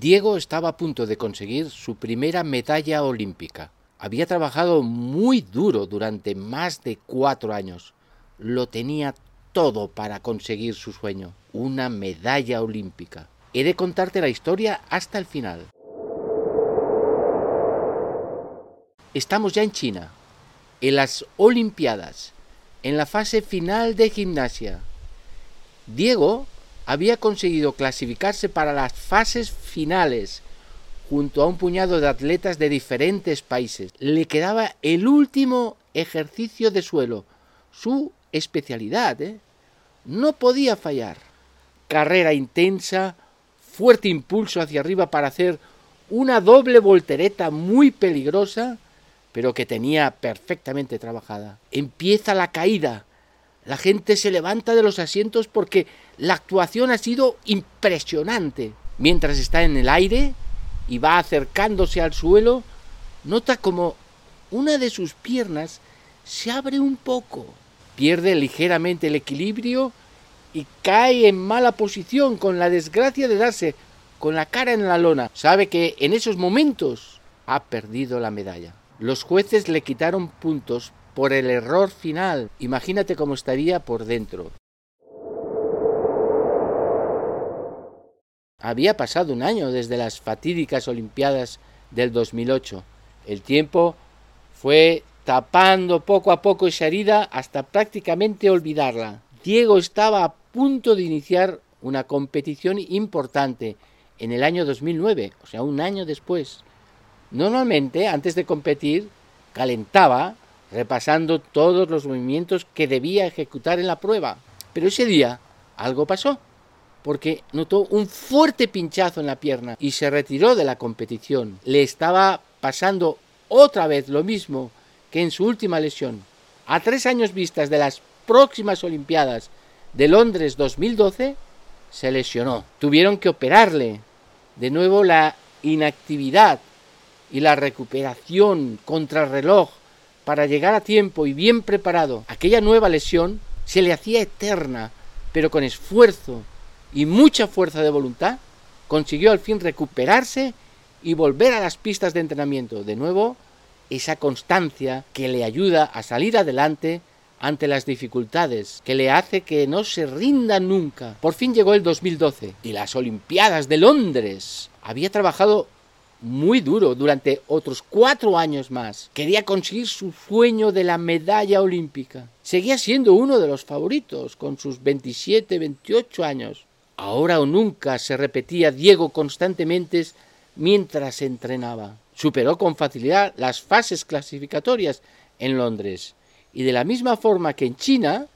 Diego estaba a punto de conseguir su primera medalla olímpica. Había trabajado muy duro durante más de cuatro años. Lo tenía todo para conseguir su sueño, una medalla olímpica. He de contarte la historia hasta el final. Estamos ya en China, en las Olimpiadas, en la fase final de gimnasia. Diego había conseguido clasificarse para las fases finales junto a un puñado de atletas de diferentes países. Le quedaba el último ejercicio de suelo, su especialidad. ¿eh? No podía fallar. Carrera intensa, fuerte impulso hacia arriba para hacer una doble voltereta muy peligrosa, pero que tenía perfectamente trabajada. Empieza la caída. La gente se levanta de los asientos porque la actuación ha sido impresionante. Mientras está en el aire y va acercándose al suelo, nota como una de sus piernas se abre un poco. Pierde ligeramente el equilibrio y cae en mala posición con la desgracia de darse con la cara en la lona. Sabe que en esos momentos ha perdido la medalla. Los jueces le quitaron puntos por el error final. Imagínate cómo estaría por dentro. Había pasado un año desde las fatídicas Olimpiadas del 2008. El tiempo fue tapando poco a poco esa herida hasta prácticamente olvidarla. Diego estaba a punto de iniciar una competición importante en el año 2009, o sea, un año después. Normalmente, antes de competir, calentaba repasando todos los movimientos que debía ejecutar en la prueba. Pero ese día algo pasó porque notó un fuerte pinchazo en la pierna y se retiró de la competición. Le estaba pasando otra vez lo mismo que en su última lesión. A tres años vistas de las próximas Olimpiadas de Londres 2012, se lesionó. Tuvieron que operarle. De nuevo la inactividad y la recuperación contra reloj para llegar a tiempo y bien preparado. Aquella nueva lesión se le hacía eterna, pero con esfuerzo y mucha fuerza de voluntad, consiguió al fin recuperarse y volver a las pistas de entrenamiento. De nuevo, esa constancia que le ayuda a salir adelante ante las dificultades, que le hace que no se rinda nunca. Por fin llegó el 2012 y las Olimpiadas de Londres. Había trabajado muy duro durante otros cuatro años más. Quería conseguir su sueño de la medalla olímpica. Seguía siendo uno de los favoritos con sus 27, 28 años. Ahora o nunca se repetía Diego constantemente mientras entrenaba. Superó con facilidad las fases clasificatorias en Londres y de la misma forma que en China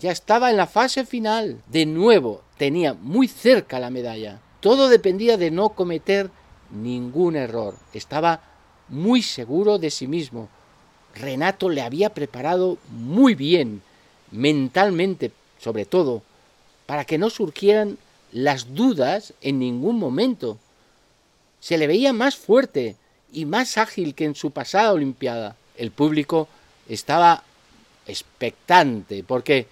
ya estaba en la fase final. De nuevo tenía muy cerca la medalla. Todo dependía de no cometer ningún error. Estaba muy seguro de sí mismo. Renato le había preparado muy bien, mentalmente sobre todo, para que no surgieran las dudas en ningún momento. Se le veía más fuerte y más ágil que en su pasada Olimpiada. El público estaba expectante porque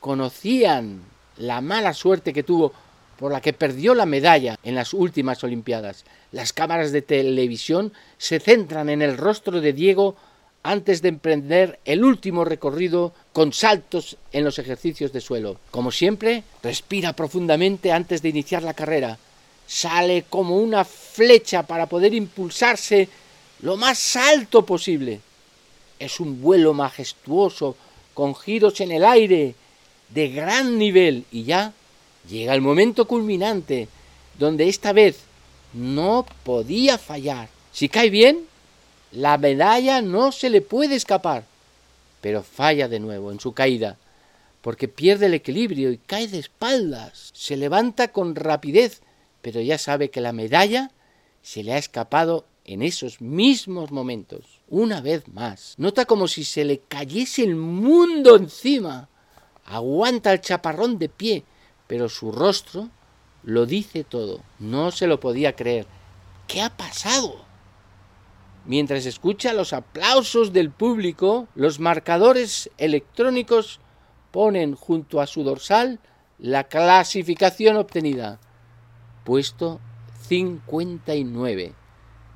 conocían la mala suerte que tuvo por la que perdió la medalla en las últimas Olimpiadas. Las cámaras de televisión se centran en el rostro de Diego antes de emprender el último recorrido con saltos en los ejercicios de suelo. Como siempre, respira profundamente antes de iniciar la carrera. Sale como una flecha para poder impulsarse lo más alto posible. Es un vuelo majestuoso, con giros en el aire, de gran nivel, y ya llega el momento culminante, donde esta vez no podía fallar. Si cae bien, la medalla no se le puede escapar, pero falla de nuevo en su caída, porque pierde el equilibrio y cae de espaldas. Se levanta con rapidez, pero ya sabe que la medalla se le ha escapado en esos mismos momentos. Una vez más, nota como si se le cayese el mundo encima. Aguanta el chaparrón de pie, pero su rostro lo dice todo. No se lo podía creer. ¿Qué ha pasado? Mientras escucha los aplausos del público, los marcadores electrónicos ponen junto a su dorsal la clasificación obtenida. Puesto 59.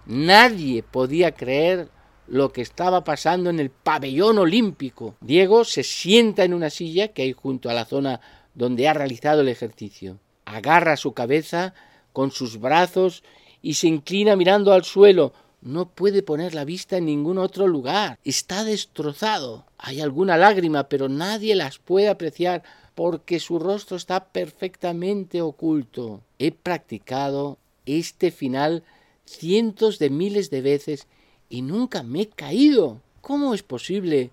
Nadie podía creer lo que estaba pasando en el pabellón olímpico. Diego se sienta en una silla que hay junto a la zona donde ha realizado el ejercicio. Agarra su cabeza con sus brazos y se inclina mirando al suelo. No puede poner la vista en ningún otro lugar. Está destrozado. Hay alguna lágrima, pero nadie las puede apreciar porque su rostro está perfectamente oculto. He practicado este final cientos de miles de veces y nunca me he caído. ¿Cómo es posible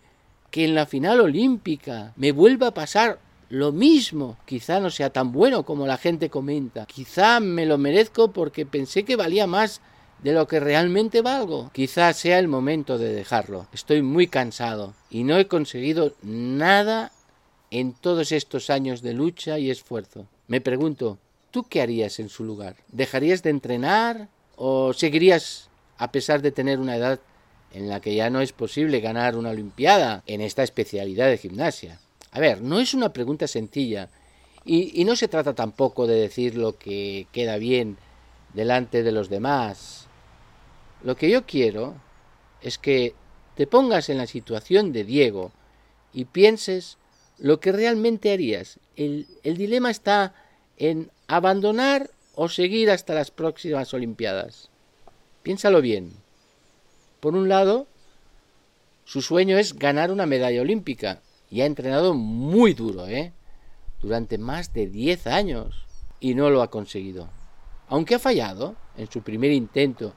que en la final olímpica me vuelva a pasar lo mismo? Quizá no sea tan bueno como la gente comenta. Quizá me lo merezco porque pensé que valía más de lo que realmente valgo. Quizá sea el momento de dejarlo. Estoy muy cansado y no he conseguido nada en todos estos años de lucha y esfuerzo. Me pregunto, ¿tú qué harías en su lugar? ¿Dejarías de entrenar o seguirías a pesar de tener una edad en la que ya no es posible ganar una Olimpiada en esta especialidad de gimnasia. A ver, no es una pregunta sencilla y, no se trata tampoco de decir lo que queda bien delante de los demás. Lo que yo quiero es que te pongas en la situación de Diego y pienses lo que realmente harías. El, el dilema está en abandonar o seguir hasta las próximas Olimpiadas. Piénsalo bien. Por un lado, su sueño es ganar una medalla olímpica y ha entrenado muy duro, ¿eh? Durante más de 10 años y no lo ha conseguido. Aunque ha fallado en su primer intento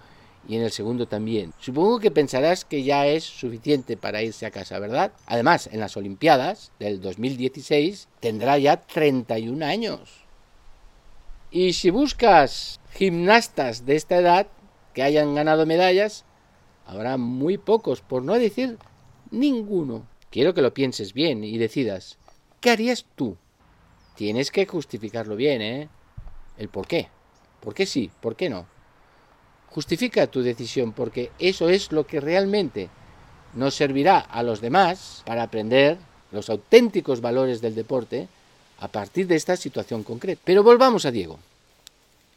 y en el segundo también. Supongo que pensarás que ya es suficiente para irse a casa, ¿verdad? Además, en las Olimpiadas del 2016 tendrá ya 31 años. Y si buscas gimnastas de esta edad, que hayan ganado medallas, habrá muy pocos, por no decir ninguno. Quiero que lo pienses bien y decidas, ¿qué harías tú? Tienes que justificarlo bien, ¿eh? El por qué. ¿Por qué sí? ¿Por qué no? Justifica tu decisión porque eso es lo que realmente nos servirá a los demás para aprender los auténticos valores del deporte a partir de esta situación concreta. Pero volvamos a Diego.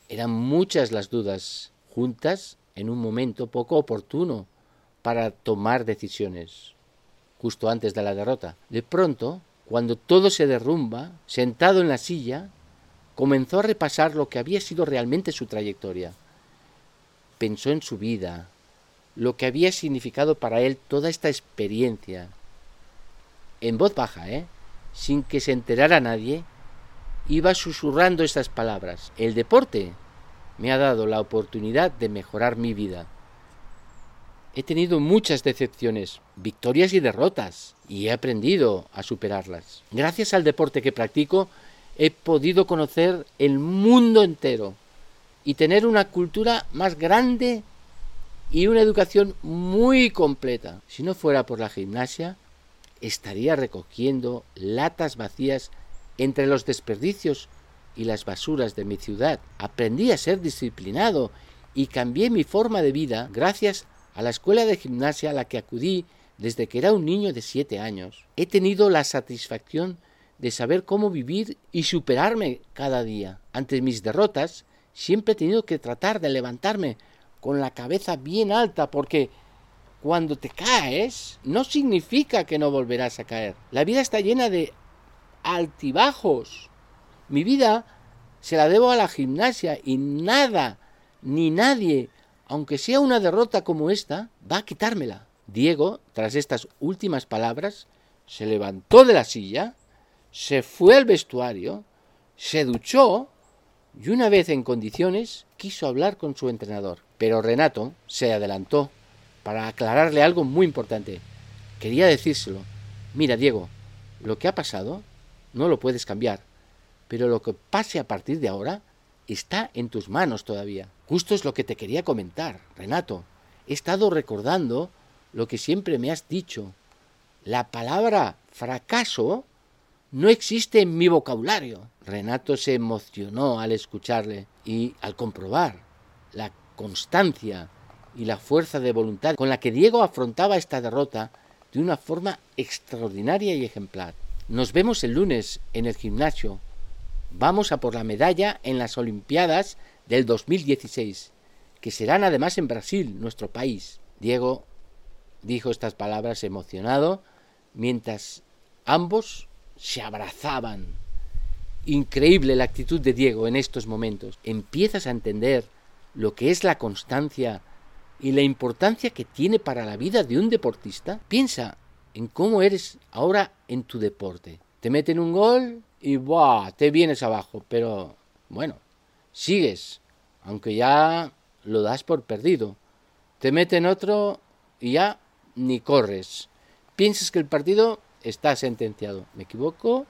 Eran muchas las dudas juntas en un momento poco oportuno para tomar decisiones, justo antes de la derrota. De pronto, cuando todo se derrumba, sentado en la silla, comenzó a repasar lo que había sido realmente su trayectoria. Pensó en su vida, lo que había significado para él toda esta experiencia. En voz baja, ¿eh? sin que se enterara nadie, iba susurrando estas palabras. El deporte me ha dado la oportunidad de mejorar mi vida. He tenido muchas decepciones, victorias y derrotas, y he aprendido a superarlas. Gracias al deporte que practico, he podido conocer el mundo entero y tener una cultura más grande y una educación muy completa. Si no fuera por la gimnasia, estaría recogiendo latas vacías entre los desperdicios y las basuras de mi ciudad. Aprendí a ser disciplinado y cambié mi forma de vida gracias a la escuela de gimnasia a la que acudí desde que era un niño de siete años. He tenido la satisfacción de saber cómo vivir y superarme cada día. Ante mis derrotas, siempre he tenido que tratar de levantarme con la cabeza bien alta porque cuando te caes no significa que no volverás a caer. La vida está llena de altibajos mi vida se la debo a la gimnasia y nada, ni nadie, aunque sea una derrota como esta, va a quitármela. Diego, tras estas últimas palabras, se levantó de la silla, se fue al vestuario, se duchó y una vez en condiciones quiso hablar con su entrenador. Pero Renato se adelantó para aclararle algo muy importante. Quería decírselo. Mira, Diego, lo que ha pasado no lo puedes cambiar pero lo que pase a partir de ahora está en tus manos todavía. Justo es lo que te quería comentar, Renato. He estado recordando lo que siempre me has dicho. La palabra fracaso no existe en mi vocabulario. Renato se emocionó al escucharle y al comprobar la constancia y la fuerza de voluntad con la que Diego afrontaba esta derrota de una forma extraordinaria y ejemplar. Nos vemos el lunes en el gimnasio Vamos a por la medalla en las Olimpiadas del 2016, que serán además en Brasil, nuestro país. Diego dijo estas palabras emocionado mientras ambos se abrazaban. Increíble la actitud de Diego en estos momentos. Empiezas a entender lo que es la constancia y la importancia que tiene para la vida de un deportista. Piensa en cómo eres ahora en tu deporte. Te meten un gol y ¡buah! te vienes abajo, pero bueno, sigues, aunque ya lo das por perdido. Te meten otro y ya ni corres. Piensas que el partido está sentenciado. ¿Me equivoco?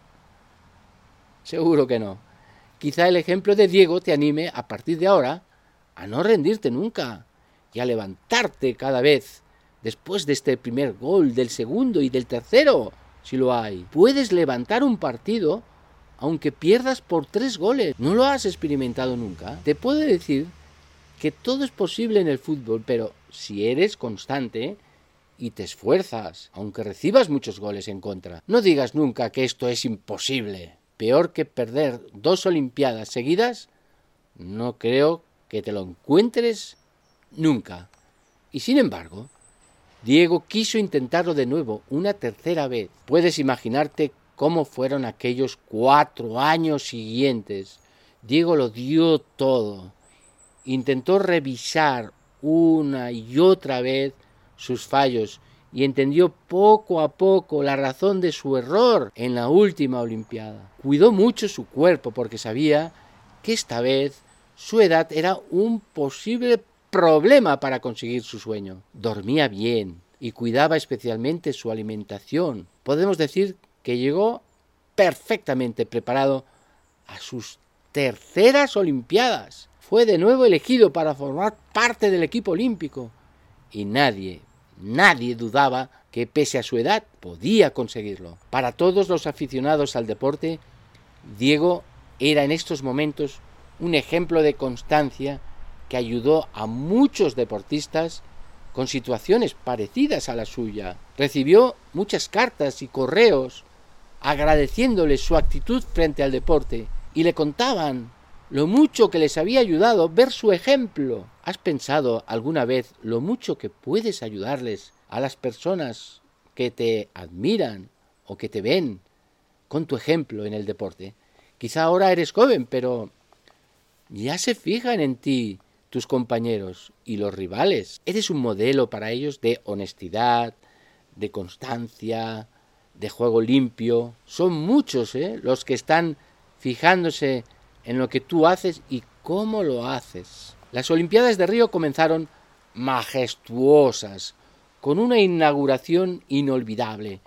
Seguro que no. Quizá el ejemplo de Diego te anime a partir de ahora a no rendirte nunca y a levantarte cada vez después de este primer gol, del segundo y del tercero, si lo hay. Puedes levantar un partido aunque pierdas por tres goles. ¿No lo has experimentado nunca? Te puedo decir que todo es posible en el fútbol, pero si eres constante y te esfuerzas, aunque recibas muchos goles en contra, no digas nunca que esto es imposible. Peor que perder dos Olimpiadas seguidas, no creo que te lo encuentres nunca. Y sin embargo, Diego quiso intentarlo de nuevo, una tercera vez. Puedes imaginarte cómo fueron aquellos cuatro años siguientes. Diego lo dio todo. Intentó revisar una y otra vez sus fallos y entendió poco a poco la razón de su error en la última Olimpiada. Cuidó mucho su cuerpo porque sabía que esta vez su edad era un posible problema para conseguir su sueño. Dormía bien y cuidaba especialmente su alimentación. Podemos decir que llegó perfectamente preparado a sus terceras Olimpiadas. Fue de nuevo elegido para formar parte del equipo olímpico y nadie, nadie dudaba que pese a su edad podía conseguirlo. Para todos los aficionados al deporte, Diego era en estos momentos un ejemplo de constancia que ayudó a muchos deportistas con situaciones parecidas a la suya. Recibió muchas cartas y correos agradeciéndole su actitud frente al deporte y le contaban lo mucho que les había ayudado ver su ejemplo. ¿Has pensado alguna vez lo mucho que puedes ayudarles a las personas que te admiran o que te ven con tu ejemplo en el deporte? Quizá ahora eres joven, pero ya se fijan en ti tus compañeros y los rivales. Eres un modelo para ellos de honestidad, de constancia, de juego limpio. Son muchos ¿eh? los que están fijándose en lo que tú haces y cómo lo haces. Las Olimpiadas de Río comenzaron majestuosas, con una inauguración inolvidable,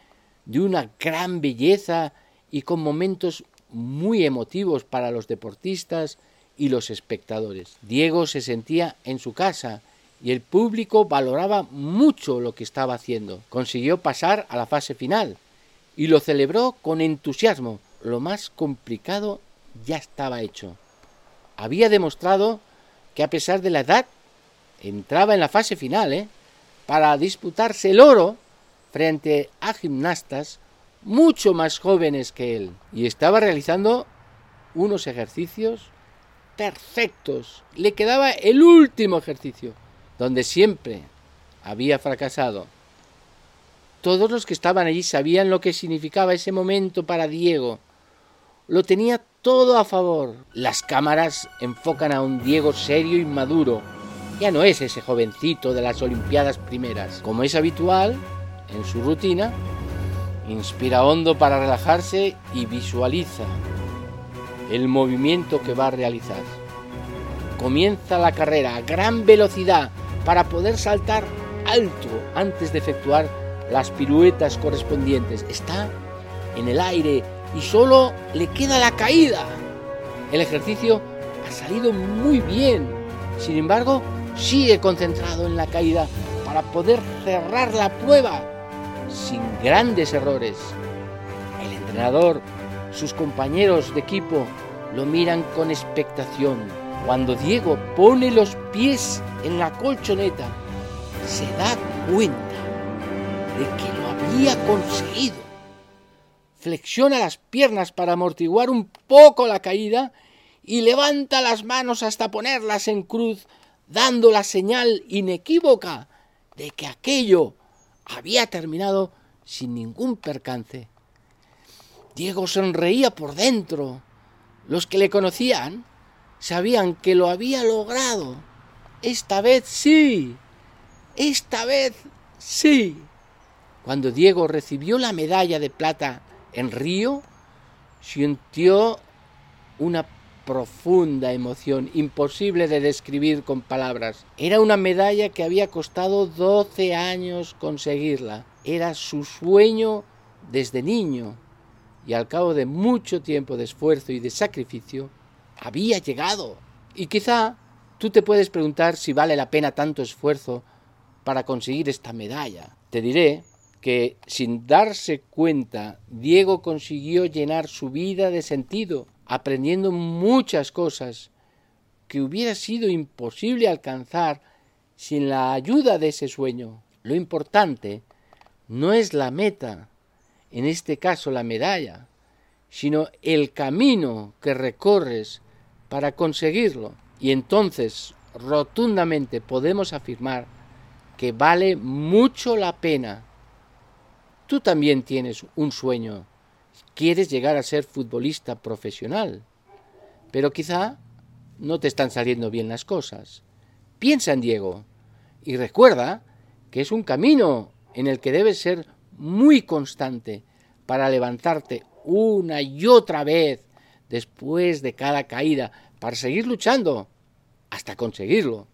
de una gran belleza y con momentos muy emotivos para los deportistas y los espectadores. Diego se sentía en su casa y el público valoraba mucho lo que estaba haciendo. Consiguió pasar a la fase final y lo celebró con entusiasmo. Lo más complicado ya estaba hecho. Había demostrado que a pesar de la edad entraba en la fase final ¿eh? para disputarse el oro frente a gimnastas mucho más jóvenes que él y estaba realizando unos ejercicios perfectos. Le quedaba el último ejercicio, donde siempre había fracasado. Todos los que estaban allí sabían lo que significaba ese momento para Diego. Lo tenía todo a favor. Las cámaras enfocan a un Diego serio y maduro. Ya no es ese jovencito de las Olimpiadas primeras. Como es habitual en su rutina, inspira hondo para relajarse y visualiza el movimiento que va a realizar. Comienza la carrera a gran velocidad para poder saltar alto antes de efectuar las piruetas correspondientes. Está en el aire y solo le queda la caída. El ejercicio ha salido muy bien. Sin embargo, sigue concentrado en la caída para poder cerrar la prueba sin grandes errores. El entrenador sus compañeros de equipo lo miran con expectación. Cuando Diego pone los pies en la colchoneta, se da cuenta de que lo había conseguido. Flexiona las piernas para amortiguar un poco la caída y levanta las manos hasta ponerlas en cruz, dando la señal inequívoca de que aquello había terminado sin ningún percance. Diego sonreía por dentro. Los que le conocían sabían que lo había logrado. Esta vez sí. Esta vez sí. Cuando Diego recibió la medalla de plata en Río, sintió una profunda emoción, imposible de describir con palabras. Era una medalla que había costado 12 años conseguirla. Era su sueño desde niño y al cabo de mucho tiempo de esfuerzo y de sacrificio, había llegado. Y quizá tú te puedes preguntar si vale la pena tanto esfuerzo para conseguir esta medalla. Te diré que sin darse cuenta, Diego consiguió llenar su vida de sentido, aprendiendo muchas cosas que hubiera sido imposible alcanzar sin la ayuda de ese sueño. Lo importante no es la meta, en este caso la medalla, sino el camino que recorres para conseguirlo. Y entonces rotundamente podemos afirmar que vale mucho la pena. Tú también tienes un sueño. Quieres llegar a ser futbolista profesional. Pero quizá no te están saliendo bien las cosas. Piensa en Diego y recuerda que es un camino en el que debes ser muy constante para levantarte una y otra vez después de cada caída, para seguir luchando hasta conseguirlo.